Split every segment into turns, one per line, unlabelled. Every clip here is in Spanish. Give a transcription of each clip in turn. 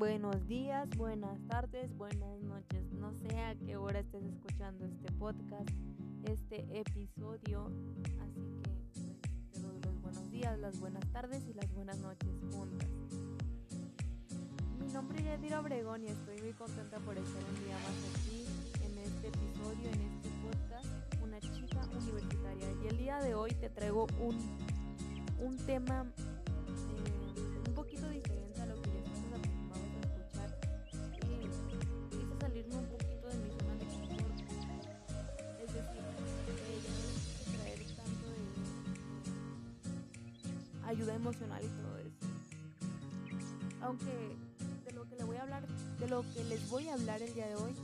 buenos días, buenas tardes, buenas noches. No sé a qué hora estés escuchando este podcast, este episodio. Así que pues, te doy los buenos días, las buenas tardes y las buenas noches juntas. Mi nombre es Yadira Obregón y estoy muy contenta por estar un día más aquí en este episodio, en este podcast, una chica universitaria. Y el día de hoy te traigo un, un tema que les voy a hablar el día de hoy,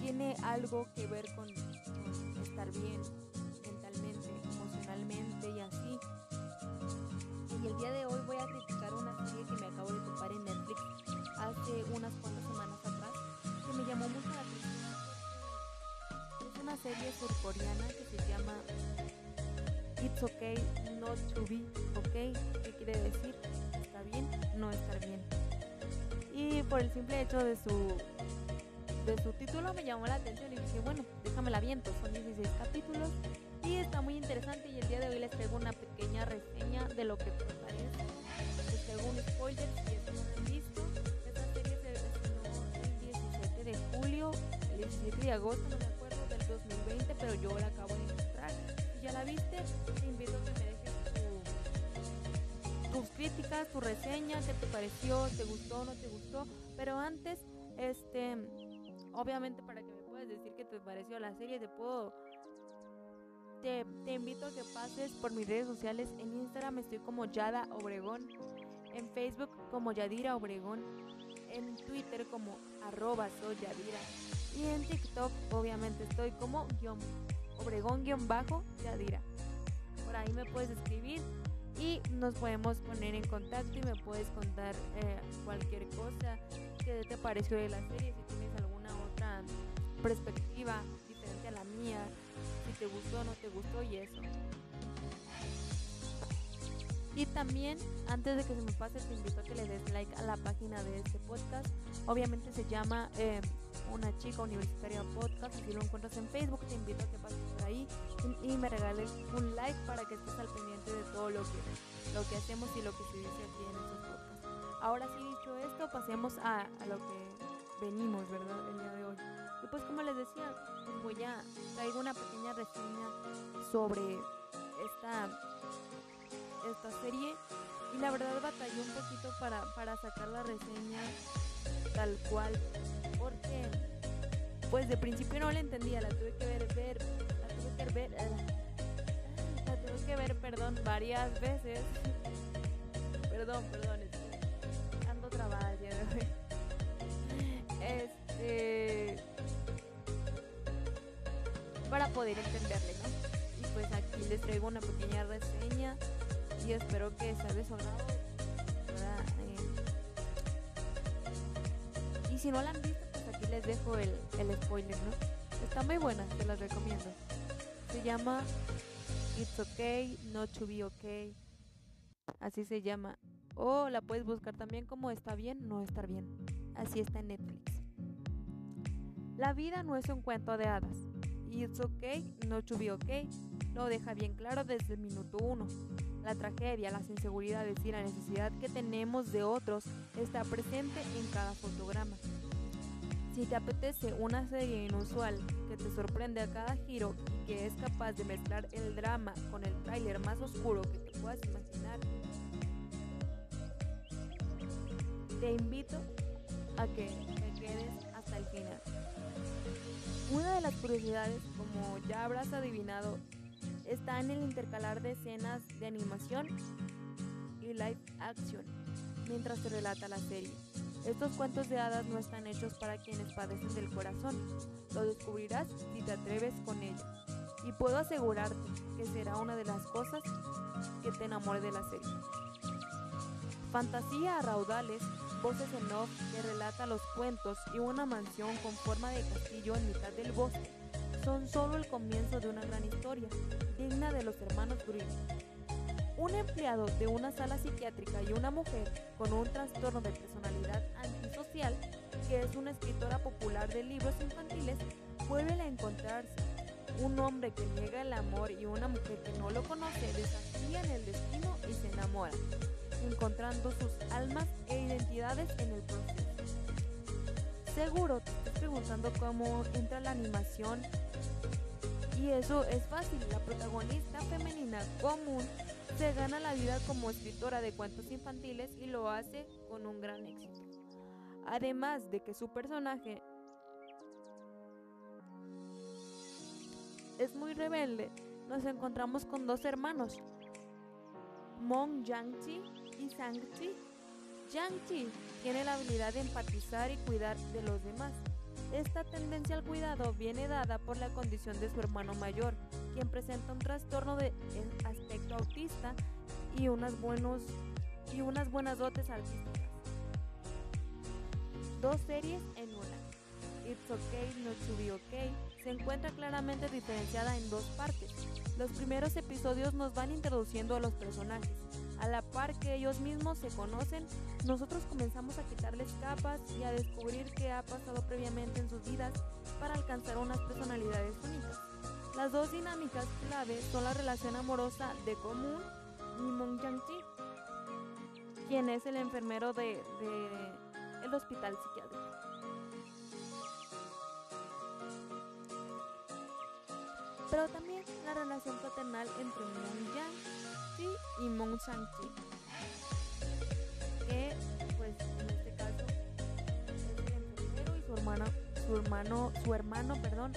tiene algo que ver con, estar bien mentalmente, emocionalmente y así. Y el día de hoy voy a criticar una serie que me acabo de topar en Netflix hace unas cuantas semanas atrás, que me llamó mucho la atención. Es una serie surcoreana que se llama It's Okay Not to Be Okay, que quiere decir está bien no estar bien. Y por el simple hecho de su de su título me llamó la atención y dije, bueno, déjame la viento, son 16 capítulos y está muy interesante y el día de hoy les traigo una pequeña reseña de lo que parece. Les si no. Esta serie se estrenó el 17 de julio, el 17 de agosto, no me acuerdo, del 2020, pero yo la acabo de encontrar. Si ya la viste, te invito a críticas, tu reseña, qué te pareció, te gustó, no te gustó. Pero antes, este, obviamente para que me puedas decir qué te pareció la serie, te puedo te, te invito a que pases por mis redes sociales. En Instagram estoy como Yada Obregón. En Facebook como Yadira Obregón. En Twitter como arroba soy Yadira. Y en TikTok obviamente estoy como guion, Obregón guion bajo Yadira. Por ahí me puedes escribir y nos podemos poner en contacto y me puedes contar eh, cualquier cosa que te pareció de la serie, si tienes alguna otra perspectiva diferente a la mía, si te gustó o no te gustó y eso. Y también, antes de que se me pase, te invito a que le des like a la página de este podcast. Obviamente se llama eh, Una Chica Universitaria Podcast. Si lo encuentras en Facebook, te invito a que pases por ahí y, me regales un like para que estés al pendiente de todo lo que, lo que hacemos y lo que se dice aquí en estos podcasts. Ahora sí, dicho esto, pasemos a, lo que venimos, ¿verdad? El día de hoy. Y pues como les decía, voy a traigo una pequeña reseña sobre esta, esta serie y la verdad batallé un poquito para, para sacar la reseña tal cual porque pues de principio no la entendía, la tuve que ver, ver, la tuve que ver, la tuve que ver, perdón, varias veces. perdón, perdón, es que ando trabada hoy. Este para poder entenderle, ¿no? Y pues aquí les traigo una pequeña reseña y espero que sea de su. Eh, y si no la han visto, les dejo el, el spoiler, ¿no? Está muy buena, te las recomiendo. Se llama It's Okay Not to Be Okay. Así se llama. O la puedes buscar también como Está bien, no estar bien. Así está en Netflix. La vida no es un cuento de hadas. It's Okay Not to Be Okay lo deja bien claro desde el minuto uno. La tragedia, las inseguridades y la necesidad que tenemos de otros está presente en cada fotograma. Si te apetece una serie inusual que te sorprende a cada giro y que es capaz de mezclar el drama con el tráiler más oscuro que te puedas imaginar, te invito a que te quedes hasta el final. Una de las curiosidades, como ya habrás adivinado, está en el intercalar de escenas de animación y live action mientras se relata la serie. Estos cuentos de hadas no están hechos para quienes padecen del corazón. Lo descubrirás si te atreves con ello. Y puedo asegurarte que será una de las cosas que te enamore de la serie. Fantasía a raudales, voces en off que relata los cuentos y una mansión con forma de castillo en mitad del bosque son solo el comienzo de una gran historia, digna de los hermanos Grimm. Un empleado de una sala psiquiátrica y una mujer con un trastorno de personalidad antisocial que es una escritora popular de libros infantiles, vuelve a encontrarse. Un hombre que niega el amor y una mujer que no lo conoce desafían el destino y se enamoran, encontrando sus almas e identidades en el proceso. Seguro te estás preguntando cómo entra la animación y eso es fácil. La protagonista femenina común se gana la vida como escritora de cuentos infantiles y lo hace con un gran éxito. Además de que su personaje es muy rebelde, nos encontramos con dos hermanos, Mong Yang-chi y Sang-chi. Yang-chi tiene la habilidad de empatizar y cuidar de los demás. Esta tendencia al cuidado viene dada por la condición de su hermano mayor, quien presenta un trastorno de aspecto autista y unas, buenos, y unas buenas dotes artísticas. Dos series en una. It's Okay Not to Be Okay se encuentra claramente diferenciada en dos partes. Los primeros episodios nos van introduciendo a los personajes. A la par que ellos mismos se conocen, nosotros comenzamos a quitarles capas y a descubrir qué ha pasado previamente en sus vidas para alcanzar unas personalidades únicas. Las dos dinámicas clave son la relación amorosa de Común y Mong Yang-chi, quien es el enfermero de, de el hospital psiquiátrico. Pero también la relación fraternal entre Yang-chi y Mong Sang-chi, que pues en este caso es el y su hermano, su hermano, su hermano, perdón.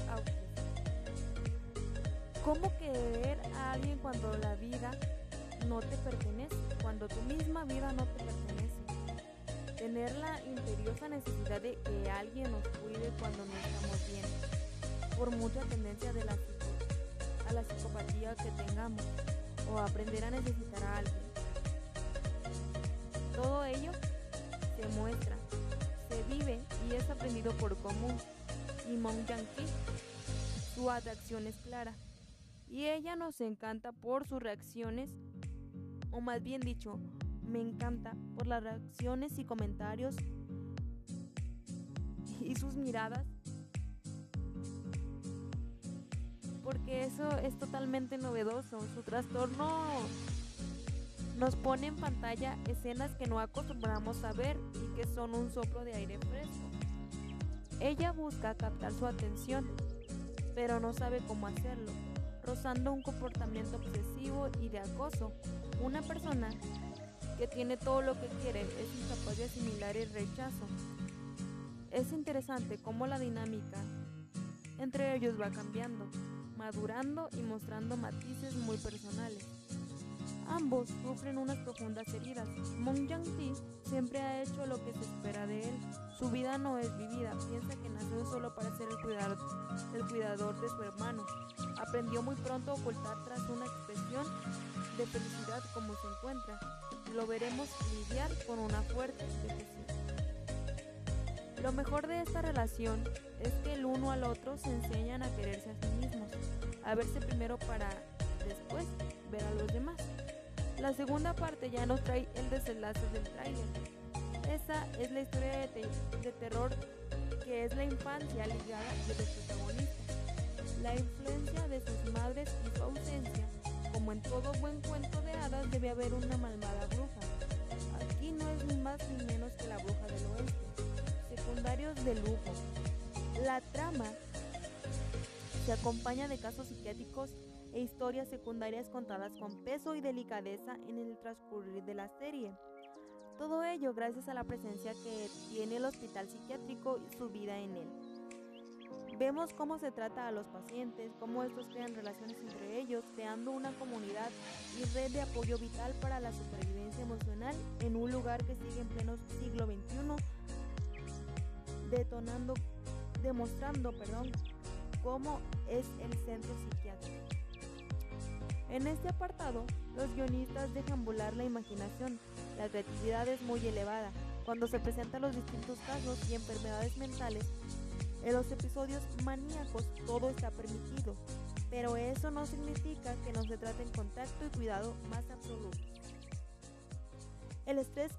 ¿Cómo querer a alguien cuando la vida no te pertenece? Cuando tu misma vida no te pertenece. Tener la imperiosa necesidad de que alguien nos cuide cuando no estamos bien. Por mucha tendencia de la, a la psicopatía que tengamos. O aprender a necesitar a alguien. Todo ello se muestra, se vive y es aprendido por común. Y Mong Yang-ki, su atracción es clara y ella nos encanta por sus reacciones, o más bien dicho, me encanta por las reacciones y comentarios y sus miradas, porque eso es totalmente novedoso. Su trastorno nos pone en pantalla escenas que no acostumbramos a ver y que son un soplo de aire fresco. Ella busca captar su atención, pero no sabe cómo hacerlo rozando un comportamiento obsesivo y de acoso. Una persona que tiene todo lo que quiere es incapaz de asimilar el rechazo. Es interesante cómo la dinámica entre ellos va cambiando, madurando y mostrando matices muy personales. Ambos sufren unas profundas heridas. Mong Yang-ti siempre ha hecho lo que se espera de él. Su vida no es vivida, piensa que nació solo para ser el cuidador, de su hermano. Aprendió muy pronto a ocultar tras una expresión de felicidad como se encuentra. Lo veremos lidiar con una fuerte depresión. Lo mejor de esta relación es que el uno al otro se enseñan a quererse a sí mismos, a verse primero para después ver a los demás. La segunda parte ya nos trae el desenlace del trailer. Esa es la historia de, terror que es la infancia ligada de los protagonistas. La influencia de sus madres y su ausencia. Como en todo buen cuento de hadas debe haber una malvada bruja. Aquí no es más ni menos que la bruja del oeste. Secundarios de lujo. La trama se acompaña de casos psiquiátricos e historias secundarias contadas con peso y delicadeza en el transcurrir de la serie. Todo ello gracias a la presencia que tiene el hospital psiquiátrico y su vida en él. Vemos cómo se trata a los pacientes, cómo estos crean relaciones entre ellos, creando una comunidad y red de apoyo vital para la supervivencia emocional en un lugar que sigue en pleno siglo XXI, detonando, demostrando, perdón, cómo es el centro psiquiátrico. En este apartado, los guionistas dejan volar la imaginación. La creatividad es muy elevada. Cuando se presentan los distintos casos y enfermedades mentales, en los episodios maníacos todo está permitido, pero eso no significa que no se trate en contacto y cuidado más absoluto. El estrés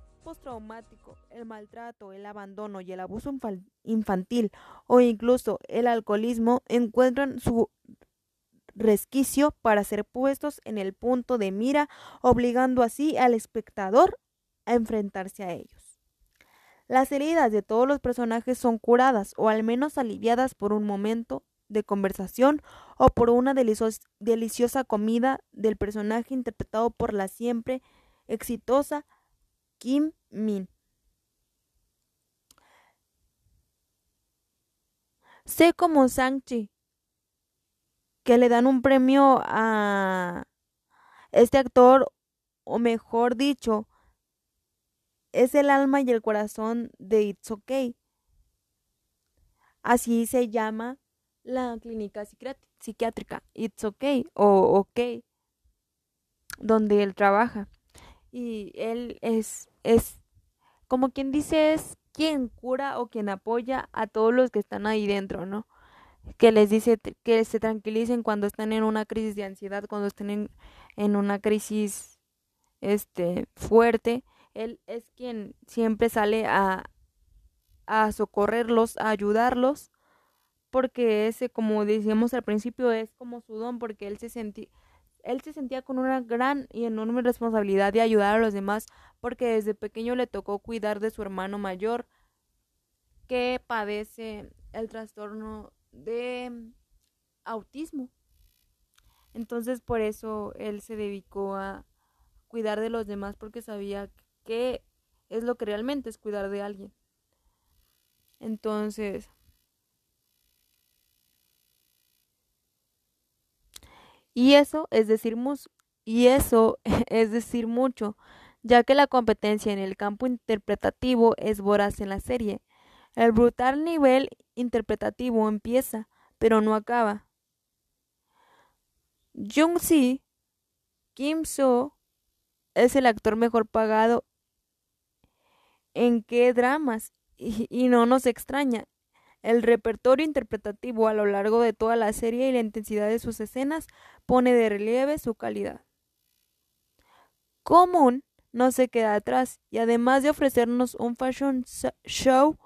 el maltrato, el abandono y el abuso infantil o incluso el alcoholismo encuentran su resquicio para ser puestos en el punto de mira, obligando así al espectador a enfrentarse a ellos. Las heridas de todos los personajes son curadas o al menos aliviadas por un momento de conversación o por una deliciosa comida del personaje interpretado por la siempre exitosa Kim Min. Sé como Sang-chi que le dan un premio a este actor, o mejor dicho, es el alma y el corazón de It's Okay. Así se llama la clínica psiquiátrica, It's Okay, o OK, donde él trabaja. Y él es, es, como quien dice, es quien cura o quien apoya a todos los que están ahí dentro, ¿no? que les dice que se tranquilicen cuando estén en una crisis de ansiedad, cuando estén en, una crisis este fuerte. Él es quien siempre sale a, a socorrerlos, a ayudarlos, porque ese, como decíamos al principio, es como su don, porque él se sentía él se sentía con una gran y enorme responsabilidad de ayudar a los demás, porque desde pequeño le tocó cuidar de su hermano mayor, que padece el trastorno de autismo. Entonces por eso él se dedicó a cuidar de los demás porque sabía que es lo que realmente es cuidar de alguien. Entonces, y eso es decir mucho, ya que la competencia en el campo interpretativo es voraz en la serie. El brutal nivel interpretativo empieza, pero no acaba. Jung-si Kim So es el actor mejor pagado en qué dramas y no nos extraña. El repertorio interpretativo a lo largo de toda la serie y la intensidad de sus escenas pone de relieve su calidad. Común no se queda atrás y además de ofrecernos un fashion show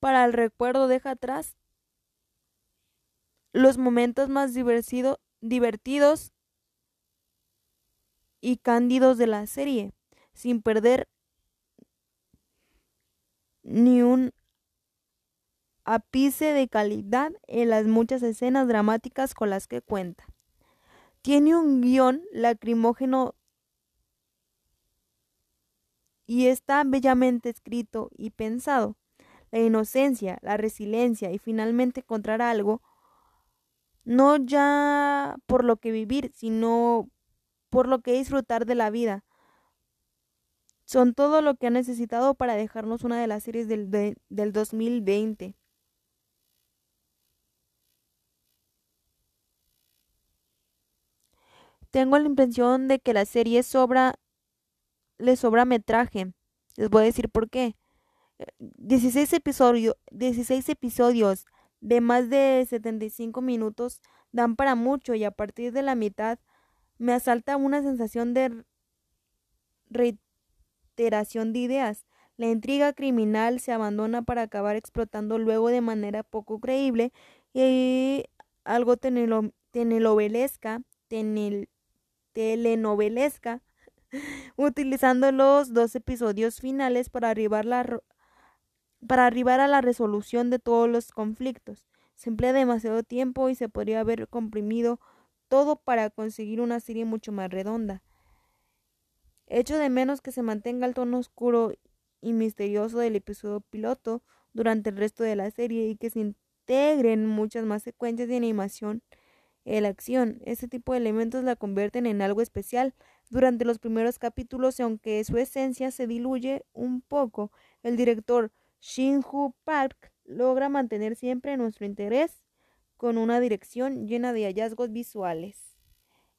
para el recuerdo deja atrás los momentos más divertidos y cándidos de la serie, sin perder ni un ápice de calidad en las muchas escenas dramáticas con las que cuenta. Tiene un guion lacrimógeno y está bellamente escrito y pensado la inocencia, la resiliencia y finalmente encontrar algo, no ya por lo que vivir, sino por lo que disfrutar de la vida. Son todo lo que ha necesitado para dejarnos una de las series del, del 2020. Tengo la impresión de que la serie sobra, le sobra metraje. Les voy a decir por qué. 16, episodio, 16 episodios de más de 75 minutos dan para mucho y a partir de la mitad me asalta una sensación de reiteración de ideas. La intriga criminal se abandona para acabar explotando luego de manera poco creíble y algo telenovelesca, telenovelesca, utilizando los dos episodios finales para arribar la, para arribar a la resolución de todos los conflictos. Se emplea demasiado tiempo y se podría haber comprimido todo para conseguir una serie mucho más redonda. Echo de menos que se mantenga el tono oscuro y misterioso del episodio piloto durante el resto de la serie y que se integren muchas más secuencias de animación en la acción. Este tipo de elementos la convierten en algo especial durante los primeros capítulos aunque su esencia se diluye un poco, el director Shinju Park logra mantener siempre nuestro interés con una dirección llena de hallazgos visuales.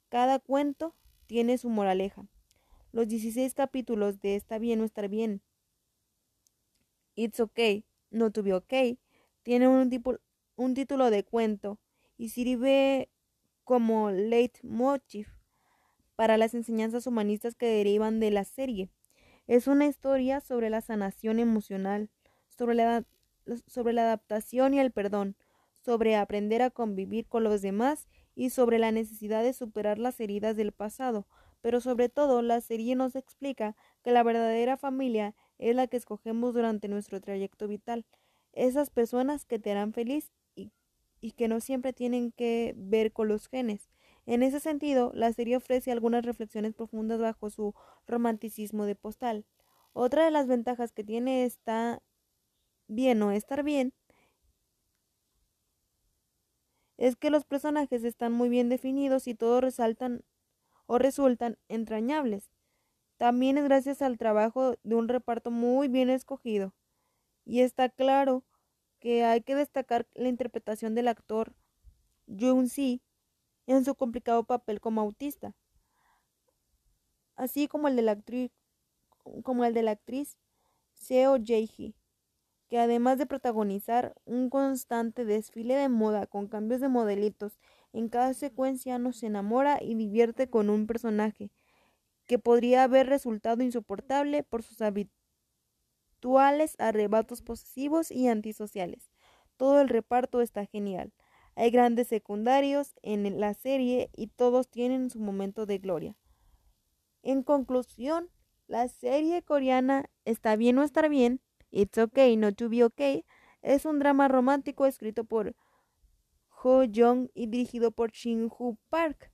Cada cuento tiene su moraleja. Los 16 capítulos de Está bien o estar bien, It's okay, no to be okay, tienen un, un título de cuento y sirve como leitmotiv para las enseñanzas humanistas que derivan de la serie. Es una historia sobre la sanación emocional, sobre la, sobre la adaptación y el perdón, sobre aprender a convivir con los demás y sobre la necesidad de superar las heridas del pasado. Pero sobre todo, la serie nos explica que la verdadera familia es la que escogemos durante nuestro trayecto vital. Esas personas que te harán feliz y, que no siempre tienen que ver con los genes. En ese sentido, la serie ofrece algunas reflexiones profundas bajo su romanticismo de postal. Otra de las ventajas que tiene está bien o estar bien es que los personajes están muy bien definidos y todos resaltan o resultan entrañables. También es gracias al trabajo de un reparto muy bien escogido. Y está claro que hay que destacar la interpretación del actor Jung Si en su complicado papel como autista, así como el de la actriz, Seo Jae-hee, que además de protagonizar un constante desfile de moda con cambios de modelitos en cada secuencia nos enamora y divierte con un personaje que podría haber resultado insoportable por sus arrebatos posesivos y antisociales. Todo el reparto está genial. Hay grandes secundarios en la serie y todos tienen su momento de gloria. En conclusión, la serie coreana Está bien o estar bien, It's okay not to be okay, es un drama romántico escrito por Ho Jong y dirigido por Shin Hu Park.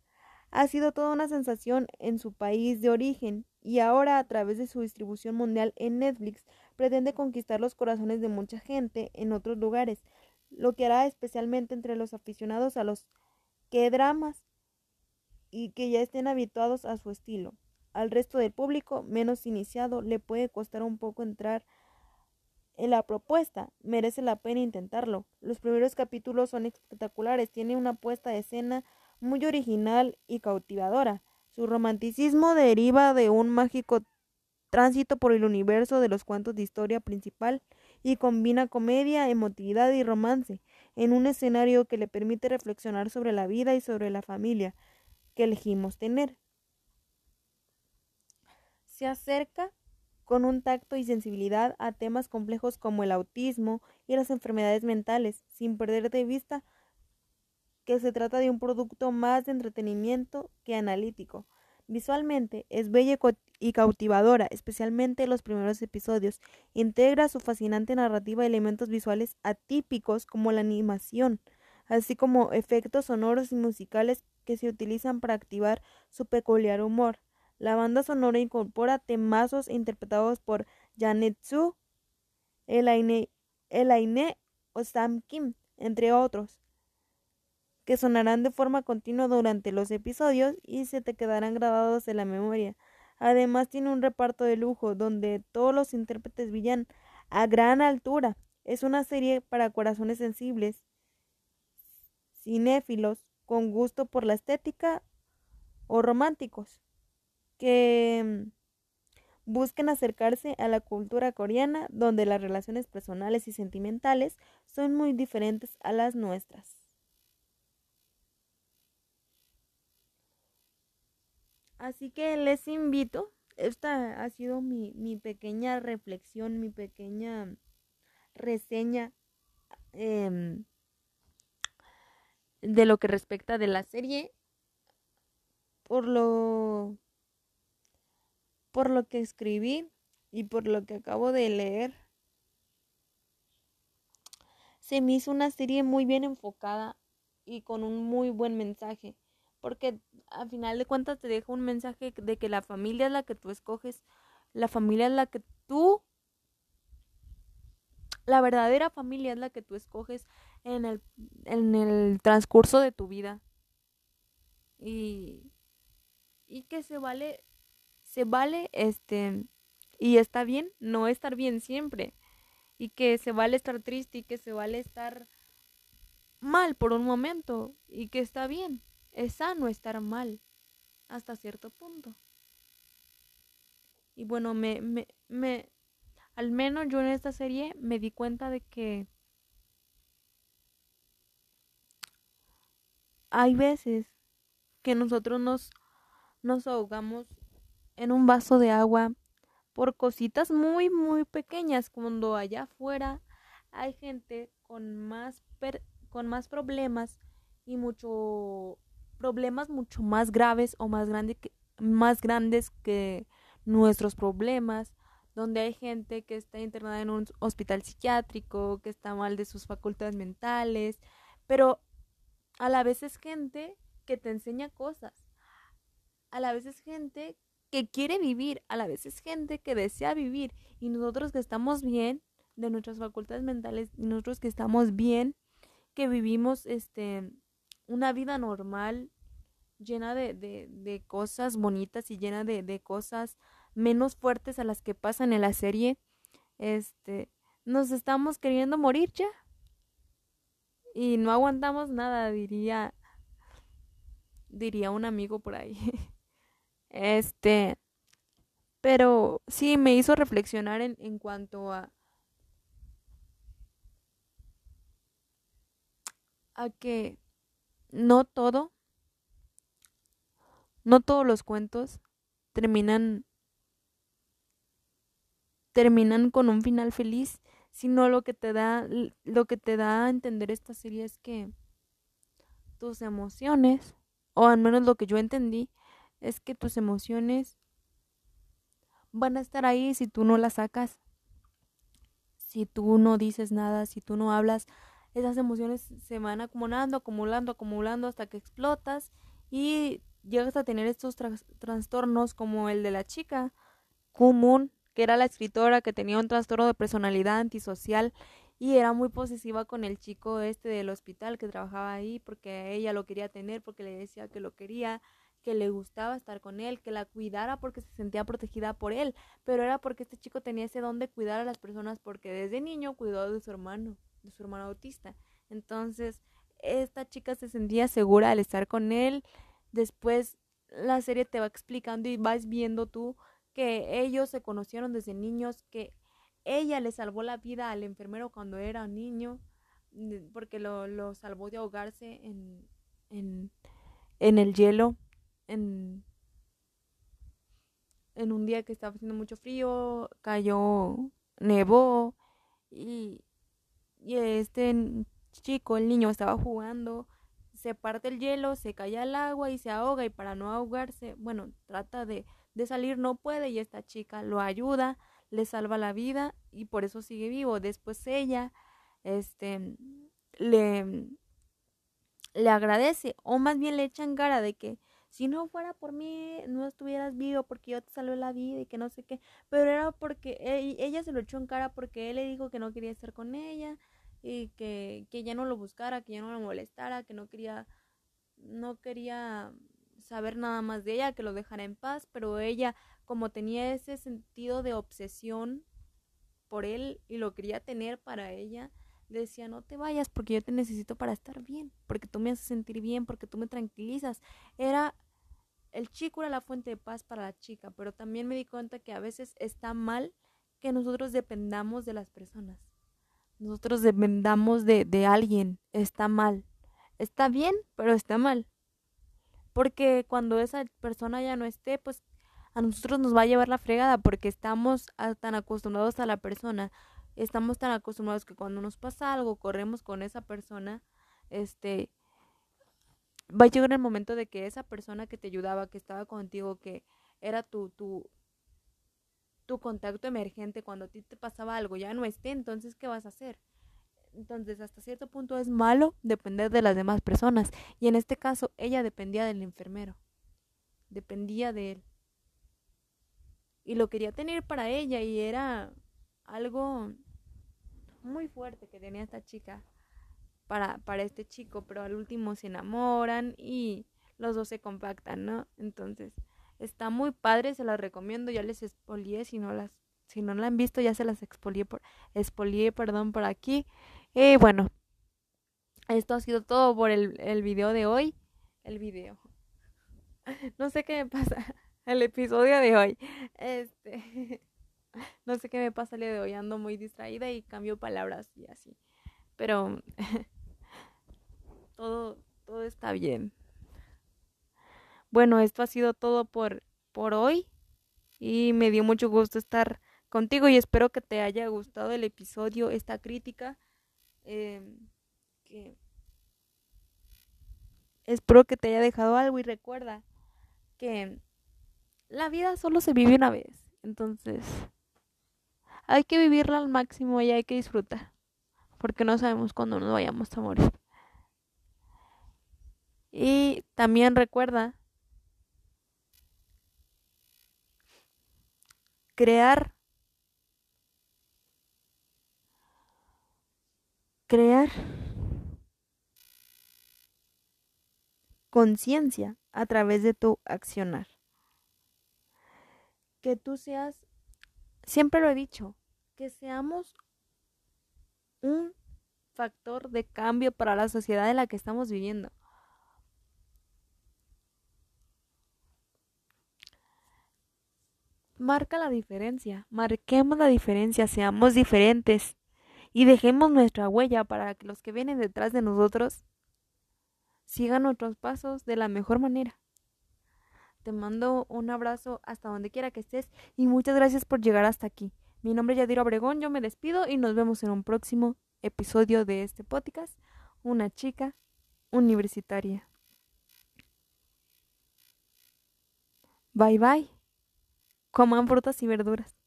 Ha sido toda una sensación en su país de origen y ahora a través de su distribución mundial en Netflix pretende conquistar los corazones de mucha gente en otros lugares lo que hará especialmente entre los aficionados a los que dramas y que ya estén habituados a su estilo. Al resto del público menos iniciado le puede costar un poco entrar en la propuesta. Merece la pena intentarlo. Los primeros capítulos son espectaculares, tiene una puesta de escena muy original y cautivadora. Su romanticismo deriva de un mágico tránsito por el universo de los cuentos de historia principal y combina comedia, emotividad y romance en un escenario que le permite reflexionar sobre la vida y sobre la familia que elegimos tener. Se acerca con un tacto y sensibilidad a temas complejos como el autismo y las enfermedades mentales, sin perder de vista que se trata de un producto más de entretenimiento que analítico. Visualmente es bella y cautivadora, especialmente los primeros episodios. Integra su fascinante narrativa elementos visuales atípicos como la animación, así como efectos sonoros y musicales que se utilizan para activar su peculiar humor. La banda sonora incorpora temazos interpretados por Janet Su, Elaine, Elaine o Sam Kim, entre otros que sonarán de forma continua durante los episodios y se te quedarán grabados en la memoria. Además tiene un reparto de lujo donde todos los intérpretes brillan a gran altura. Es una serie para corazones sensibles, cinéfilos, con gusto por la estética o románticos, que mm, busquen acercarse a la cultura coreana donde las relaciones personales y sentimentales son muy diferentes a las nuestras. Así que les invito, esta ha sido mi, mi pequeña reflexión, mi pequeña reseña em, de lo que respecta de la serie. Por lo, por lo que escribí y por lo que acabo de leer, se me hizo una serie muy bien enfocada y con un muy buen mensaje porque al final de cuentas te deja un mensaje de que la familia es la que tú escoges, la familia es la que tú, la verdadera familia es la que tú escoges en el, en el transcurso de tu vida. Y, y que se vale, se vale, este, y está bien, no estar bien siempre. Y que se vale estar triste y que se vale estar mal por un momento y que está bien es sano estar mal hasta cierto punto. Y bueno, me, me, me, al menos yo en esta serie me di cuenta de que hay veces que nosotros nos, nos ahogamos en un vaso de agua por cositas muy, muy pequeñas, cuando allá afuera hay gente con más, con más problemas y mucho problemas mucho más graves o más, grande que, más grandes que nuestros problemas, donde hay gente que está internada en un hospital psiquiátrico, que está mal de sus facultades mentales, pero a la vez es gente que te enseña cosas, a la vez es gente que quiere vivir, a la vez es gente que desea vivir. Y nosotros que estamos bien de nuestras facultades mentales, y nosotros que estamos bien, que vivimos este una vida normal, llena de, de, cosas bonitas y llena de, de, cosas menos fuertes a las que pasan en la serie, este, nos estamos queriendo morir ya. Y no aguantamos nada, diría, diría un amigo por ahí. Este, pero sí me hizo reflexionar en, en cuanto a, a que no todo, no todos los cuentos terminan terminan con un final feliz, sino lo que te da lo que te da a entender esta serie es que tus emociones, o al menos lo que yo entendí, es que tus emociones van a estar ahí si tú no las sacas. Si tú no dices nada, si tú no hablas, esas emociones se van acumulando, acumulando, acumulando hasta que explotas y llegas a tener estos trastornos como el de la chica común, que era la escritora que tenía un trastorno de personalidad antisocial y era muy posesiva con el chico este del hospital que trabajaba ahí porque ella lo quería tener, porque le decía que lo quería, que le gustaba estar con él, que la cuidara porque se sentía protegida por él, pero era porque este chico tenía ese don de cuidar a las personas porque desde niño cuidó de su hermano de su hermano autista. Entonces, esta chica se sentía segura al estar con él. Después la serie te va explicando y vas viendo tú que ellos se conocieron desde niños, que ella le salvó la vida al enfermero cuando era niño, porque lo, lo salvó de ahogarse en, en, en el hielo, en, en un día que estaba haciendo mucho frío, cayó, nevó y y este chico, el niño, estaba jugando, se parte el hielo, se cae al agua y se ahoga y para no ahogarse, bueno, trata de, de salir, no puede y esta chica lo ayuda, le salva la vida y por eso sigue vivo. Después ella, este, le, le agradece o más bien le echan cara de que si no fuera por mí no estuvieras vivo porque yo te salvé la vida y que no sé qué, pero era porque ella se lo echó en cara porque él le dijo que no quería estar con ella y que, que no lo buscara, que ya no lo molestara, que no quería no quería saber nada más de ella, que lo dejara en paz, pero ella como tenía ese sentido de obsesión por él y lo quería tener para ella, decía, no te vayas porque yo te necesito para estar bien, porque tú me haces sentir bien, porque tú me tranquilizas. Era, el chico era la fuente de paz para la chica, pero también me di cuenta que a veces está mal que nosotros dependamos de las personas. Nosotros dependamos de, de alguien, está mal. Está bien, pero está mal. Porque cuando esa persona ya no esté, pues a nosotros nos va a llevar la fregada porque estamos tan acostumbrados a la persona estamos tan acostumbrados que cuando nos pasa algo, corremos con esa persona, este, va a llegar el momento de que esa persona que te ayudaba, que estaba contigo, que era tu, tu, tu contacto emergente cuando a ti te pasaba algo, ya no esté, entonces, ¿qué vas a hacer? Entonces, hasta cierto punto es malo depender de las demás personas. Y en este caso, ella dependía del enfermero. Dependía de él. Y lo quería tener para ella y era algo muy fuerte que tenía esta chica para, para este chico, pero al último se enamoran y los dos se compactan, ¿no? Entonces, está muy padre, se las recomiendo, ya les expolié, si no las, si no la han visto, ya se las expolié por, expolié, perdón, por aquí. Y bueno, esto ha sido todo por el, el video de hoy. El video. No sé qué me pasa. El episodio de hoy. Este. no sé qué me pasa el día de hoy, ando muy distraída y cambio palabras y así. Pero todo, todo está bien. Bueno, esto ha sido todo por, por hoy. y me dio mucho gusto estar contigo y espero que te haya gustado el episodio, esta crítica. Em, que espero que te haya dejado algo y recuerda que la vida solo se vive una vez. Entonces, hay que vivirla al máximo y hay que disfrutar. Porque no sabemos cuándo nos vayamos a morir. Y también recuerda crear crear conciencia a través de tu accionar. Que tú seas, siempre lo he dicho, que seamos un factor de cambio para la sociedad en la que estamos viviendo. Marca la diferencia, marquemos la diferencia, seamos diferentes y dejemos nuestra huella para que los que vienen detrás de nosotros sigan nuestros pasos de la mejor manera. Te mando un abrazo hasta donde quiera que estés y muchas gracias por llegar hasta aquí. Mi nombre es Yadira Obregón, yo me despido y nos vemos en un próximo episodio de este podcast, Una chica universitaria. Bye bye. Coman frutas y verduras.